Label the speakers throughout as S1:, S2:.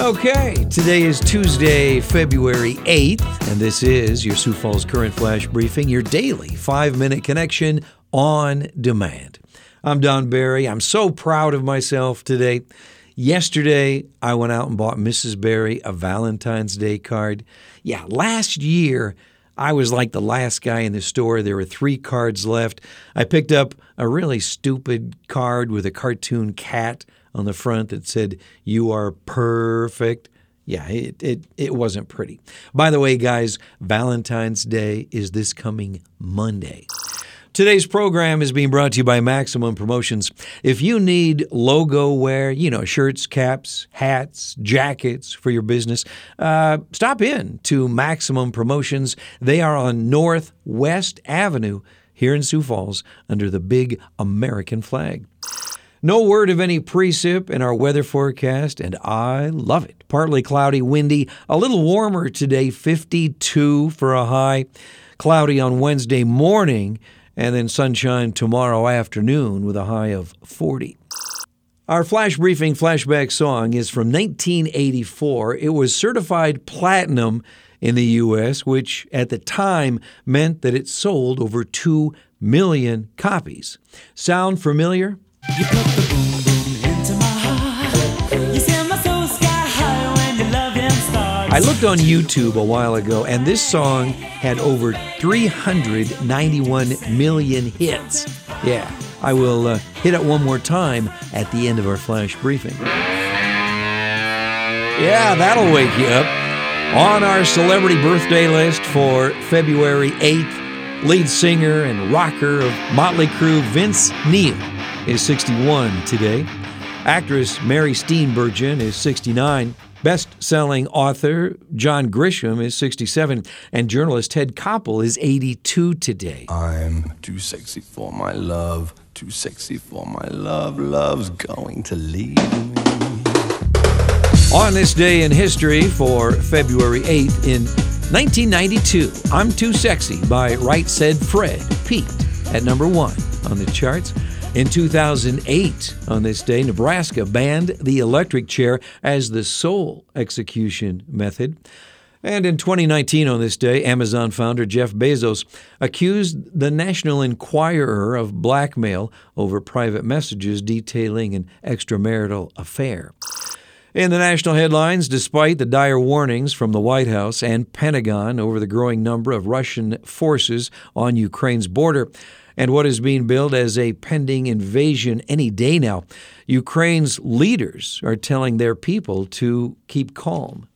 S1: Okay, today is Tuesday, February 8th, and this is your Sioux Falls Current Flash Briefing, your daily five minute connection on demand. I'm Don Barry. I'm so proud of myself today. Yesterday, I went out and bought Mrs. Barry a Valentine's Day card. Yeah, last year, I was like the last guy in the store. There were three cards left. I picked up a really stupid card with a cartoon cat on the front that said, You are perfect. Yeah, it, it, it wasn't pretty. By the way, guys, Valentine's Day is this coming Monday. Today's program is being brought to you by Maximum Promotions. If you need logo wear, you know, shirts, caps, hats, jackets for your business, uh, stop in to Maximum Promotions. They are on Northwest Avenue here in Sioux Falls under the big American flag. No word of any precip in our weather forecast, and I love it. Partly cloudy, windy, a little warmer today, 52 for a high. Cloudy on Wednesday morning, and then sunshine tomorrow afternoon with a high of 40. Our flash briefing flashback song is from 1984. It was certified platinum in the U.S., which at the time meant that it sold over 2 million copies. Sound familiar? I looked on YouTube a while ago, and this song had over 391 million hits. Yeah, I will uh, hit it one more time at the end of our flash briefing. Yeah, that'll wake you up. On our celebrity birthday list for February 8th, lead singer and rocker of Motley Crue, Vince Neil is 61 today. Actress Mary Steenburgen is 69. Best selling author John Grisham is 67. And journalist Ted Koppel is 82 today.
S2: I'm too sexy for my love, too sexy for my love. Love's going to leave me.
S1: On this day in history for February 8th in 1992, I'm Too Sexy by Right Said Fred peaked at number one on the charts. In 2008, on this day, Nebraska banned the electric chair as the sole execution method. And in 2019, on this day, Amazon founder Jeff Bezos accused the National Enquirer of blackmail over private messages detailing an extramarital affair. In the national headlines, despite the dire warnings from the White House and Pentagon over the growing number of Russian forces on Ukraine's border, and what is being billed as a pending invasion any day now. Ukraine's leaders are telling their people to keep calm.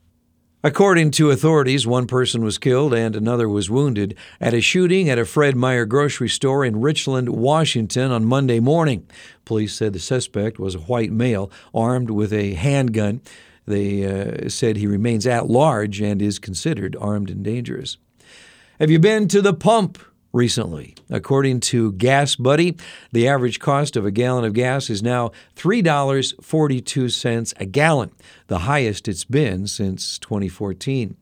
S1: According to authorities, one person was killed and another was wounded at a shooting at a Fred Meyer grocery store in Richland, Washington on Monday morning. Police said the suspect was a white male armed with a handgun. They uh, said he remains at large and is considered armed and dangerous. Have you been to the pump recently. According to Gas Buddy, the average cost of a gallon of gas is now $3.42 a gallon, the highest it's been since 2014.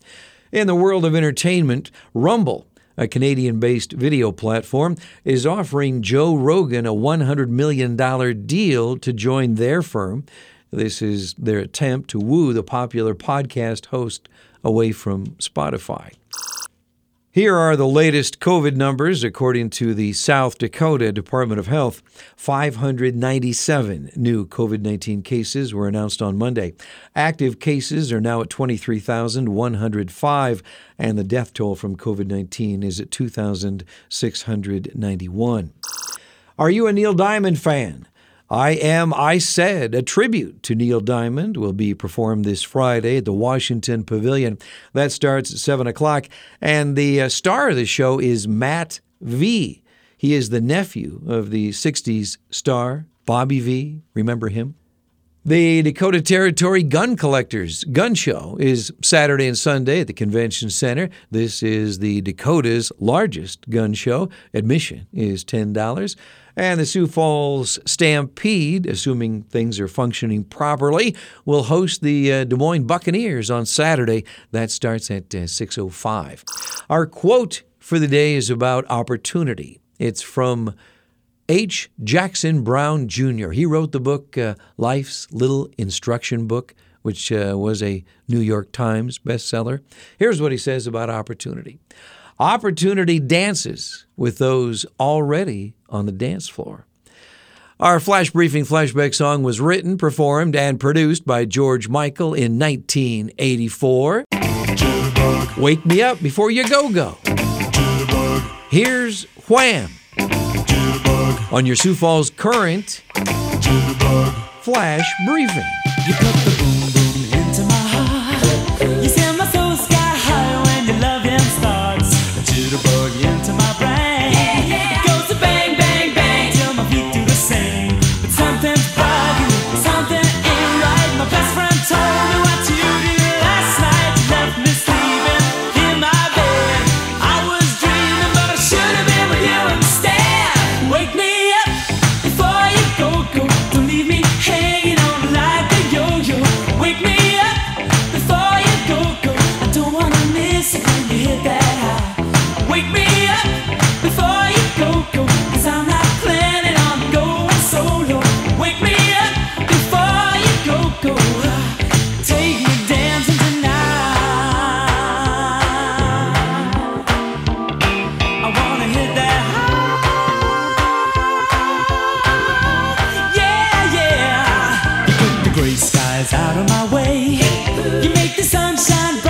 S1: In the world of entertainment, Rumble a Canadian based video platform, is offering Joe Rogan a $100 million deal to join their firm. This is their attempt to woo the popular podcast host away from Spotify. Here are the latest COVID numbers according to the South Dakota Department of Health. 597 new COVID 19 cases were announced on Monday. Active cases are now at 23,105, and the death toll from COVID 19 is at 2,691. Are you a Neil Diamond fan? I Am I Said, a tribute to Neil Diamond, will be performed this Friday at the Washington Pavilion. That starts at 7 o'clock. And the uh, star of the show is Matt Vee. He is the nephew of the 60s star Bobby Vee. Remember him? The Dakota Territory Gun Collectors Gun Show is Saturday and Sunday at the Convention Center. This is the Dakota's largest gun show. Admission is $10. And the Sioux Falls Stampede, assuming things are functioning properly, will host the uh, Des Moines Buccaneers on Saturday. That starts at uh, 6:05. Our quote for the day is about opportunity. It's from H. Jackson Brown Jr. He wrote the book uh, Life's Little Instruction Book which uh, was a New York Times bestseller. Here's what he says about opportunity Opportunity dances with those already on the dance floor. Our flash briefing flashback song was written, performed, and produced by George Michael in 1984. Wake me up before you go go. Here's Wham on your Sioux Falls Current Flash Briefing.
S3: But it's warm in bed. They can dance.